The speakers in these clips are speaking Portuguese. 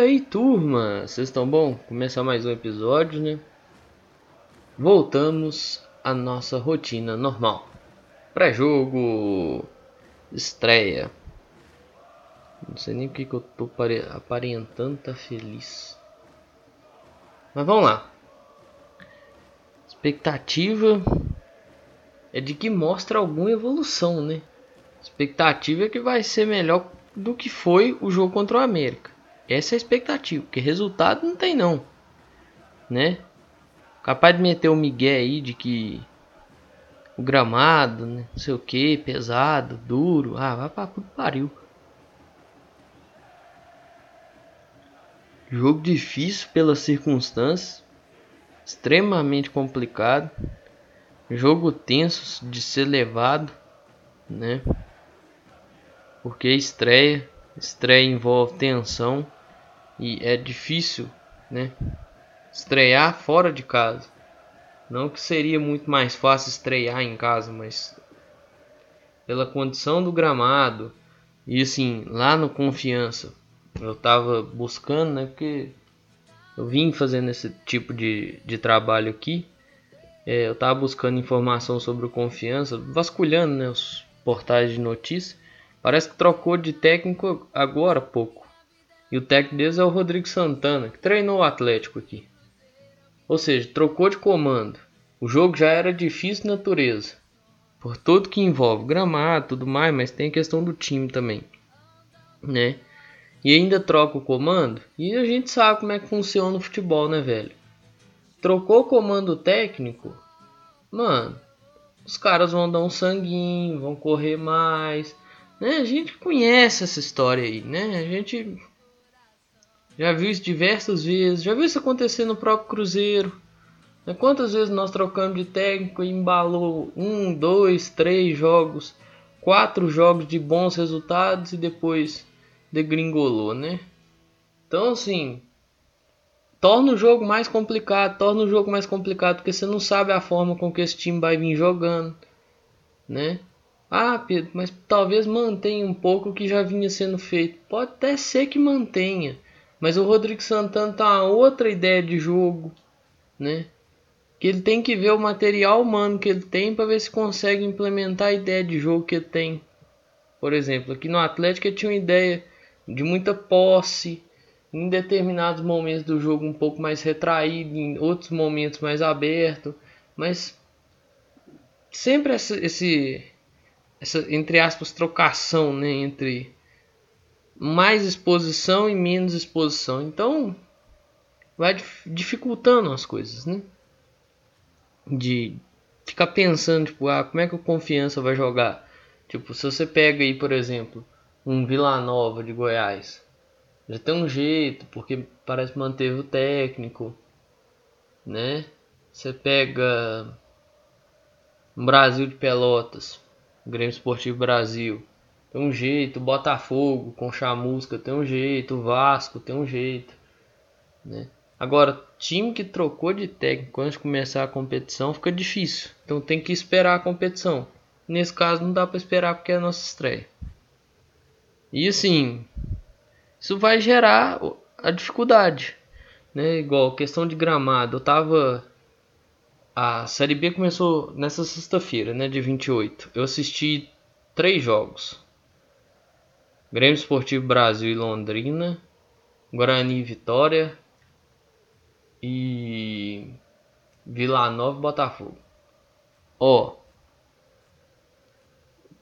Aí, turma, vocês estão bom? Começar mais um episódio, né? Voltamos à nossa rotina normal. Pré-jogo, estreia. Não sei nem porque que eu tô aparentando tá feliz. Mas vamos lá. Expectativa é de que mostra alguma evolução, né? Expectativa é que vai ser melhor do que foi o jogo contra o América. Essa é a expectativa, porque resultado não tem não, né? Capaz de meter o migué aí de que o gramado, né? não sei o que, pesado, duro, ah, vai pra puto pariu. Jogo difícil pelas circunstâncias, extremamente complicado, jogo tenso de ser levado, né? Porque estreia, estreia envolve tensão e é difícil, né? Estrear fora de casa. Não que seria muito mais fácil estrear em casa, mas pela condição do gramado e assim, lá no Confiança, eu tava buscando, né? Porque eu vim fazendo esse tipo de, de trabalho aqui. É, eu tava buscando informação sobre o Confiança, vasculhando né, os portais de notícia. Parece que trocou de técnico agora há pouco. E o técnico deles é o Rodrigo Santana, que treinou o Atlético aqui. Ou seja, trocou de comando. O jogo já era difícil de natureza. Por tudo que envolve gramado tudo mais, mas tem a questão do time também. Né? E ainda troca o comando. E a gente sabe como é que funciona o futebol, né, velho? Trocou o comando técnico. Mano, os caras vão dar um sanguinho, vão correr mais. Né? A gente conhece essa história aí, né? A gente já viu isso diversas vezes, já viu isso acontecer no próprio Cruzeiro. Né? Quantas vezes nós trocamos de técnico e embalou um, dois, três jogos, quatro jogos de bons resultados e depois degringolou, né? Então assim, torna o jogo mais complicado, torna o jogo mais complicado porque você não sabe a forma com que esse time vai vir jogando, né? Ah, Pedro, mas talvez mantenha um pouco o que já vinha sendo feito. Pode até ser que mantenha. Mas o Rodrigo Santana tá outra ideia de jogo, né? Que ele tem que ver o material humano que ele tem para ver se consegue implementar a ideia de jogo que ele tem. Por exemplo, aqui no Atlético ele tinha uma ideia de muita posse, em determinados momentos do jogo um pouco mais retraído, em outros momentos mais aberto, mas sempre essa, esse, essa entre aspas trocação, né, entre mais exposição e menos exposição. Então, vai dificultando as coisas, né? De ficar pensando, tipo, ah, como é que o Confiança vai jogar? Tipo, se você pega aí, por exemplo, um Vila Nova de Goiás, já tem um jeito, porque parece que manteve o técnico, né? Você pega um Brasil de Pelotas, Grêmio Esportivo Brasil, tem um jeito, Botafogo com chamusca tem um jeito, Vasco tem um jeito, né? Agora, time que trocou de técnico antes de começar a competição fica difícil. Então tem que esperar a competição. Nesse caso não dá para esperar porque é a nossa estreia. E assim, isso vai gerar a dificuldade, né? Igual questão de gramado. Eu tava a Série B começou nessa sexta-feira, né, de 28. Eu assisti três jogos. Grêmio Esportivo Brasil e Londrina, Guarani e Vitória e Vila Nova e Botafogo. Ó,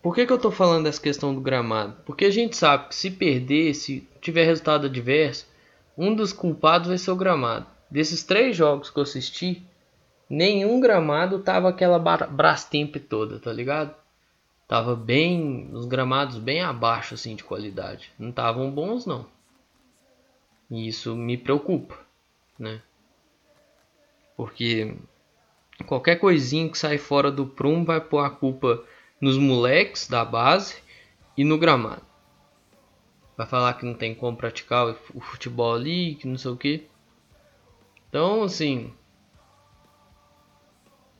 por que, que eu tô falando dessa questão do gramado? Porque a gente sabe que se perder, se tiver resultado adverso, um dos culpados vai ser o gramado. Desses três jogos que eu assisti, nenhum gramado tava aquela Brastemp toda, tá ligado? Tava bem, os gramados bem abaixo assim de qualidade. Não estavam bons não. E isso me preocupa, né? Porque qualquer coisinha que sai fora do prumo vai pôr a culpa nos moleques da base e no gramado. Vai falar que não tem como praticar o futebol ali, que não sei o que. Então, assim,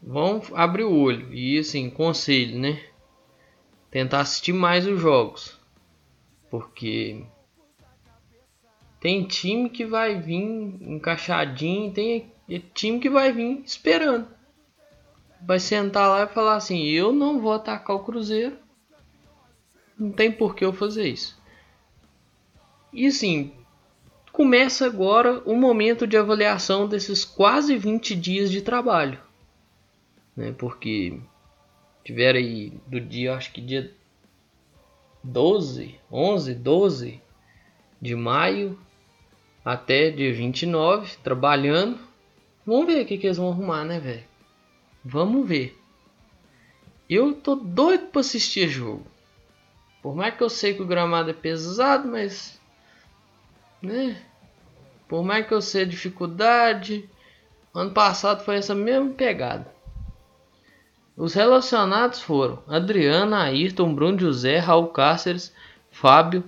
vão abrir o olho e assim, conselho, né? Tentar assistir mais os jogos. Porque Tem time que vai vir encaixadinho, tem time que vai vir esperando. Vai sentar lá e falar assim: eu não vou atacar o Cruzeiro. Não tem por que eu fazer isso. E assim, começa agora o momento de avaliação desses quase 20 dias de trabalho. Né? Porque tiveram aí do dia, acho que dia 12, 11, 12 de maio até dia 29, trabalhando. Vamos ver o que, que eles vão arrumar, né, velho? Vamos ver. Eu tô doido pra assistir jogo. Por mais que eu sei que o gramado é pesado, mas. Né? Por mais que eu sei a dificuldade. Ano passado foi essa mesma pegada. Os relacionados foram Adriana, Ayrton, Bruno José, Raul Cáceres, Fábio,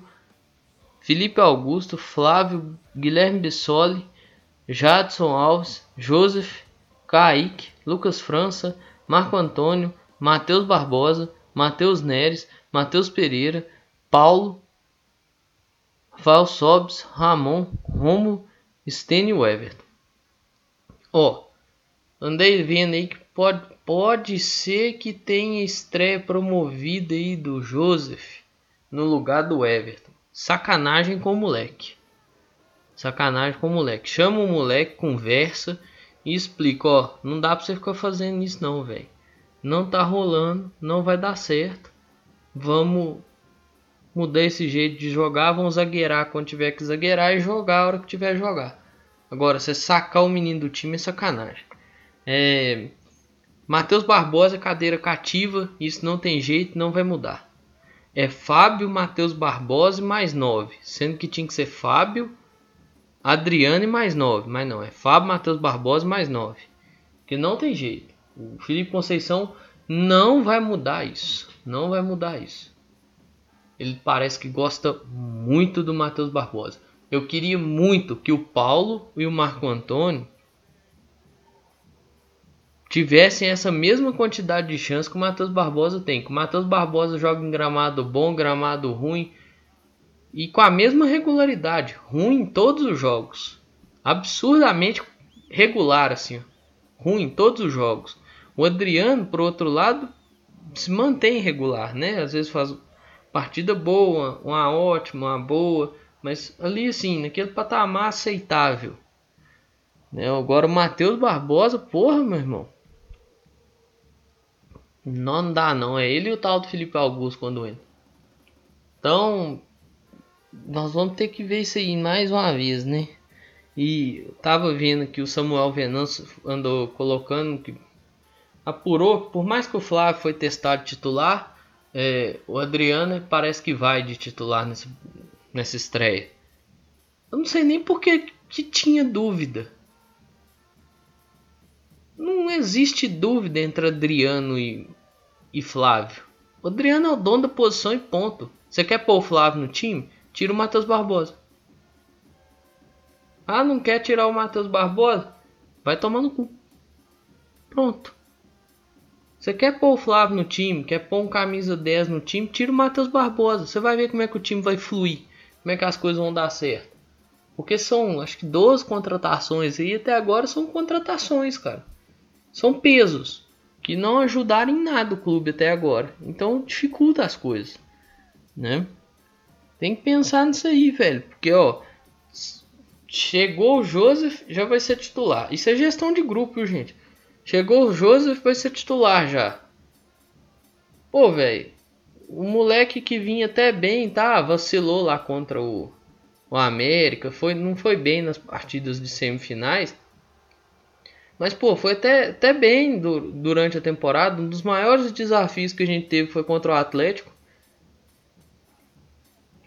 Felipe Augusto, Flávio, Guilherme Bissoli, Jadson Alves, Joseph, Kaique, Lucas França, Marco Antônio, Matheus Barbosa, Matheus Neres, Matheus Pereira, Paulo, Val Sobs, Ramon, Romo, Stênio Everton. Ó, andei vendo aí que pode, pode ser que tenha estreia promovida aí do Joseph no lugar do Everton. Sacanagem com o moleque. Sacanagem com o moleque. Chama o moleque, conversa e explica, ó, não dá pra você ficar fazendo isso não, velho. Não tá rolando, não vai dar certo. Vamos mudar esse jeito de jogar, vamos zagueirar quando tiver que zagueirar e jogar a hora que tiver que jogar. Agora, você sacar o menino do time é sacanagem. É... Matheus Barbosa, cadeira cativa, isso não tem jeito, não vai mudar. É Fábio, Matheus Barbosa mais 9, sendo que tinha que ser Fábio, Adriane mais 9, mas não, é Fábio Matheus Barbosa mais 9. Que não tem jeito. O Felipe Conceição não vai mudar isso. Não vai mudar isso. Ele parece que gosta muito do Matheus Barbosa. Eu queria muito que o Paulo e o Marco Antônio tivessem essa mesma quantidade de chance que o Matheus Barbosa tem. Que o Matheus Barbosa joga em gramado bom, gramado ruim e com a mesma regularidade, ruim em todos os jogos. Absurdamente regular assim, ruim em todos os jogos. O Adriano, por outro lado, se mantém regular, né? Às vezes faz partida boa, uma ótima, uma boa, mas ali assim, naquele patamar aceitável. Né? Agora o Matheus Barbosa, porra, meu irmão. Não dá não, é ele e o tal do Felipe Augusto quando entra. Então, nós vamos ter que ver isso aí mais uma vez, né? E eu tava vendo que o Samuel Venâncio andou colocando que apurou que por mais que o Flávio foi testado titular, é, o Adriano parece que vai de titular nessa, nessa estreia. Eu não sei nem por que, que tinha dúvida. Não existe dúvida entre Adriano e, e Flávio. O Adriano é o dono da posição e ponto. Você quer pôr o Flávio no time? Tira o Matheus Barbosa. Ah, não quer tirar o Matheus Barbosa? Vai tomar no cu. Pronto. Você quer pôr o Flávio no time, quer pôr um camisa 10 no time, tira o Matheus Barbosa. Você vai ver como é que o time vai fluir, como é que as coisas vão dar certo. Porque são, acho que 12 contratações e até agora são contratações, cara. São pesos que não ajudaram em nada o clube até agora. Então dificulta as coisas, né? Tem que pensar nisso aí, velho. Porque, ó, chegou o Joseph, já vai ser titular. Isso é gestão de grupo, gente? Chegou o Joseph, vai ser titular já. Pô, velho. O moleque que vinha até bem, tá? Vacilou lá contra o, o América. Foi, não foi bem nas partidas de semifinais. Mas, pô, foi até, até bem do, durante a temporada. Um dos maiores desafios que a gente teve foi contra o Atlético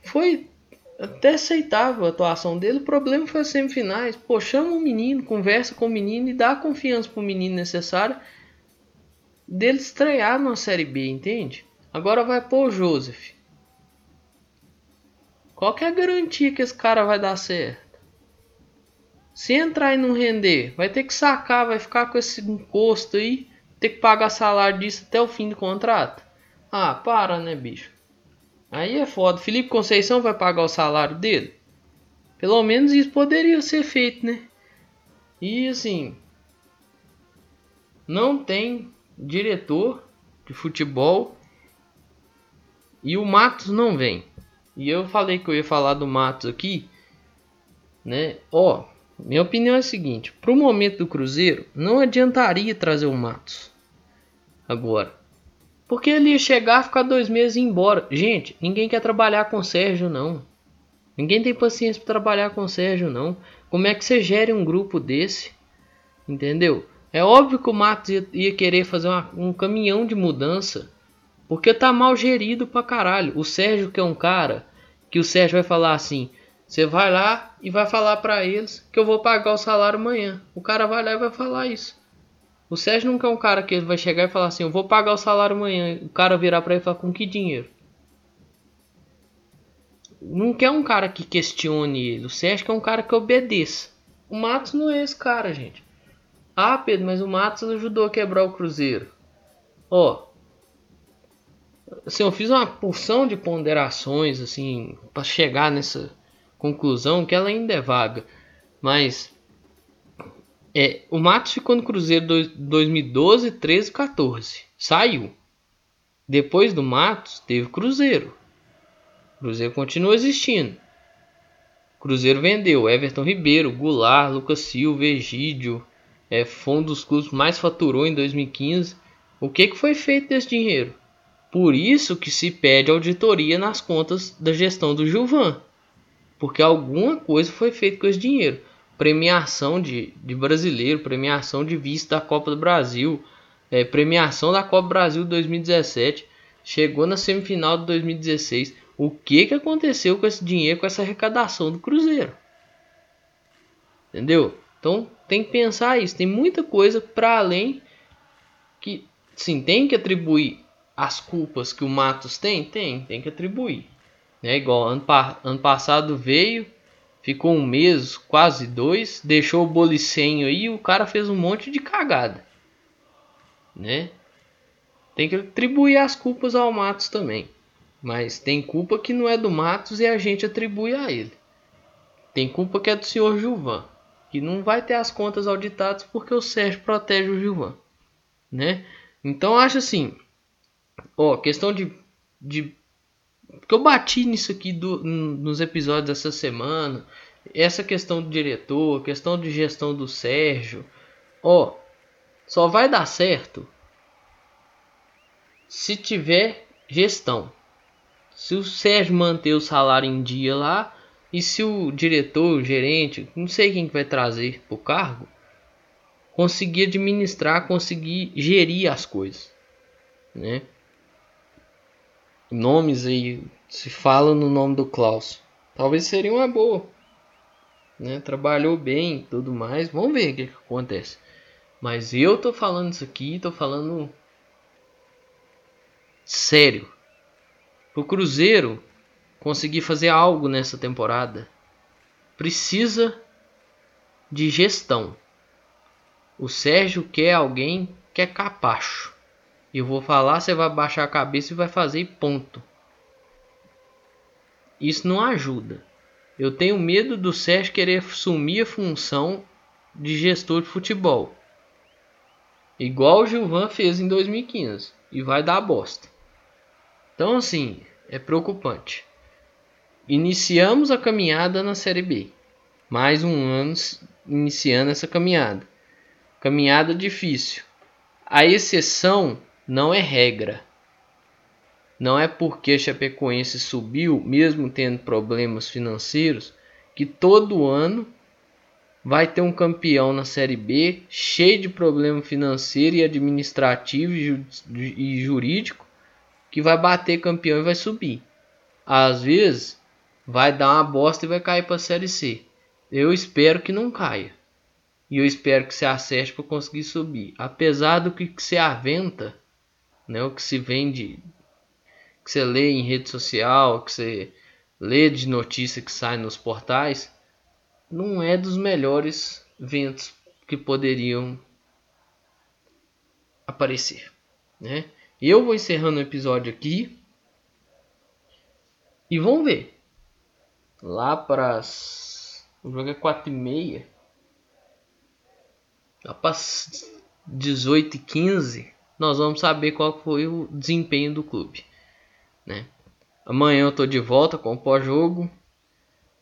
foi até aceitável a atuação dele. O problema foi as semifinais. Pô, chama o menino, conversa com o menino e dá a confiança pro menino necessária dele estrear na Série B, entende? Agora vai pôr o Joseph. Qual que é a garantia que esse cara vai dar certo? Se entrar e não render, vai ter que sacar, vai ficar com esse encosto aí, ter que pagar salário disso até o fim do contrato. Ah, para, né, bicho? Aí é foda. Felipe Conceição vai pagar o salário dele? Pelo menos isso poderia ser feito, né? E assim, não tem diretor de futebol e o Matos não vem. E eu falei que eu ia falar do Matos aqui, né? Ó, minha opinião é a seguinte: para o momento do Cruzeiro, não adiantaria trazer o Matos agora. Porque ele ia chegar, ficar dois meses e ir embora. Gente, ninguém quer trabalhar com o Sérgio, não. Ninguém tem paciência para trabalhar com o Sérgio, não. Como é que você gere um grupo desse? Entendeu? É óbvio que o Matos ia, ia querer fazer uma, um caminhão de mudança. Porque tá mal gerido pra caralho. O Sérgio, que é um cara que o Sérgio vai falar assim: você vai lá e vai falar para eles que eu vou pagar o salário amanhã. O cara vai lá e vai falar isso. O Sérgio nunca é um cara que vai chegar e falar assim: eu vou pagar o salário amanhã. O cara virar para ele e falar: com que dinheiro? Não quer um cara que questione ele. O Sérgio quer um cara que obedeça. O Matos não é esse cara, gente. Ah, Pedro, mas o Matos ajudou a quebrar o Cruzeiro. Ó, assim, eu fiz uma porção de ponderações assim para chegar nessa conclusão que ela ainda é vaga, mas é, o Matos ficou no Cruzeiro 2012, 13, 14, saiu. Depois do Matos teve Cruzeiro. Cruzeiro continua existindo. Cruzeiro vendeu Everton Ribeiro, Goulart, Lucas Silva, Egídio. É, foi um dos clubes mais faturou em 2015. O que, que foi feito desse dinheiro? Por isso que se pede auditoria nas contas da gestão do Gilvan. Porque alguma coisa foi feita com esse dinheiro. Premiação de, de brasileiro, premiação de vista da Copa do Brasil, é, premiação da Copa Brasil 2017. Chegou na semifinal de 2016. O que, que aconteceu com esse dinheiro, com essa arrecadação do Cruzeiro? Entendeu? Então tem que pensar isso. Tem muita coisa para além que sim tem que atribuir as culpas que o Matos tem? Tem, tem que atribuir. É igual ano, ano passado veio, ficou um mês, quase dois, deixou o bolicenho aí e o cara fez um monte de cagada. Né? Tem que atribuir as culpas ao Matos também. Mas tem culpa que não é do Matos e a gente atribui a ele. Tem culpa que é do senhor Gilvan, que não vai ter as contas auditadas porque o Sérgio protege o Gilvan, né? Então acho assim, Ó, questão de, de. Que eu bati nisso aqui do, nos episódios dessa semana. Essa questão do diretor, questão de gestão do Sérgio. Ó, só vai dar certo se tiver gestão. Se o Sérgio manter o salário em dia lá e se o diretor, o gerente, não sei quem que vai trazer o cargo, conseguir administrar, conseguir gerir as coisas, né? Nomes aí se fala no nome do Klaus. Talvez seria uma boa. Né? Trabalhou bem tudo mais. Vamos ver o que, que acontece. Mas eu tô falando isso aqui, tô falando sério. O Cruzeiro conseguir fazer algo nessa temporada precisa de gestão. O Sérgio quer alguém que é capacho. Eu vou falar, você vai baixar a cabeça e vai fazer ponto. Isso não ajuda. Eu tenho medo do Sérgio querer assumir a função de gestor de futebol. Igual o Gilvan fez em 2015. E vai dar bosta. Então assim, é preocupante. Iniciamos a caminhada na Série B. Mais um ano iniciando essa caminhada. Caminhada difícil. A exceção não é regra. Não é porque Chapecoense subiu, mesmo tendo problemas financeiros, que todo ano vai ter um campeão na Série B cheio de problema financeiro e administrativo e jurídico que vai bater campeão e vai subir. Às vezes vai dar uma bosta e vai cair para a Série C. Eu espero que não caia. E eu espero que se acerte para conseguir subir. Apesar do que se aventa né? O que se vende, que você lê em rede social, que você lê de notícia que sai nos portais, não é dos melhores ventos que poderiam aparecer, né? Eu vou encerrando o episódio aqui e vamos ver lá para as O jogo é 4 e meia. Lá para 18 e 15 nós vamos saber qual foi o desempenho do clube. Né? Amanhã eu tô de volta com o pós-jogo.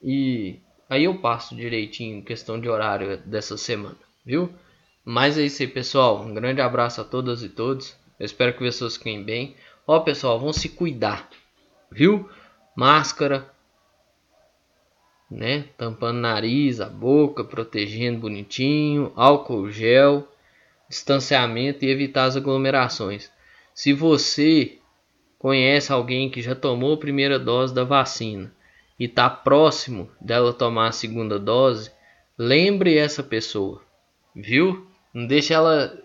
E aí eu passo direitinho questão de horário dessa semana, viu? Mas é isso aí, pessoal. Um grande abraço a todas e todos. Eu espero que vocês fiquem bem. Ó, pessoal, vão se cuidar, viu? Máscara, né? Tampando nariz, a boca, protegendo bonitinho, álcool gel, distanciamento e evitar as aglomerações. Se você conhece alguém que já tomou a primeira dose da vacina e está próximo dela tomar a segunda dose, lembre essa pessoa, viu? Não deixe ela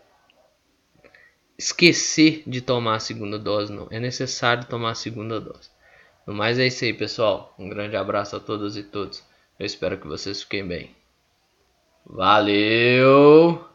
esquecer de tomar a segunda dose, não. É necessário tomar a segunda dose. No mais é isso aí, pessoal. Um grande abraço a todas e todos. Eu espero que vocês fiquem bem. Valeu!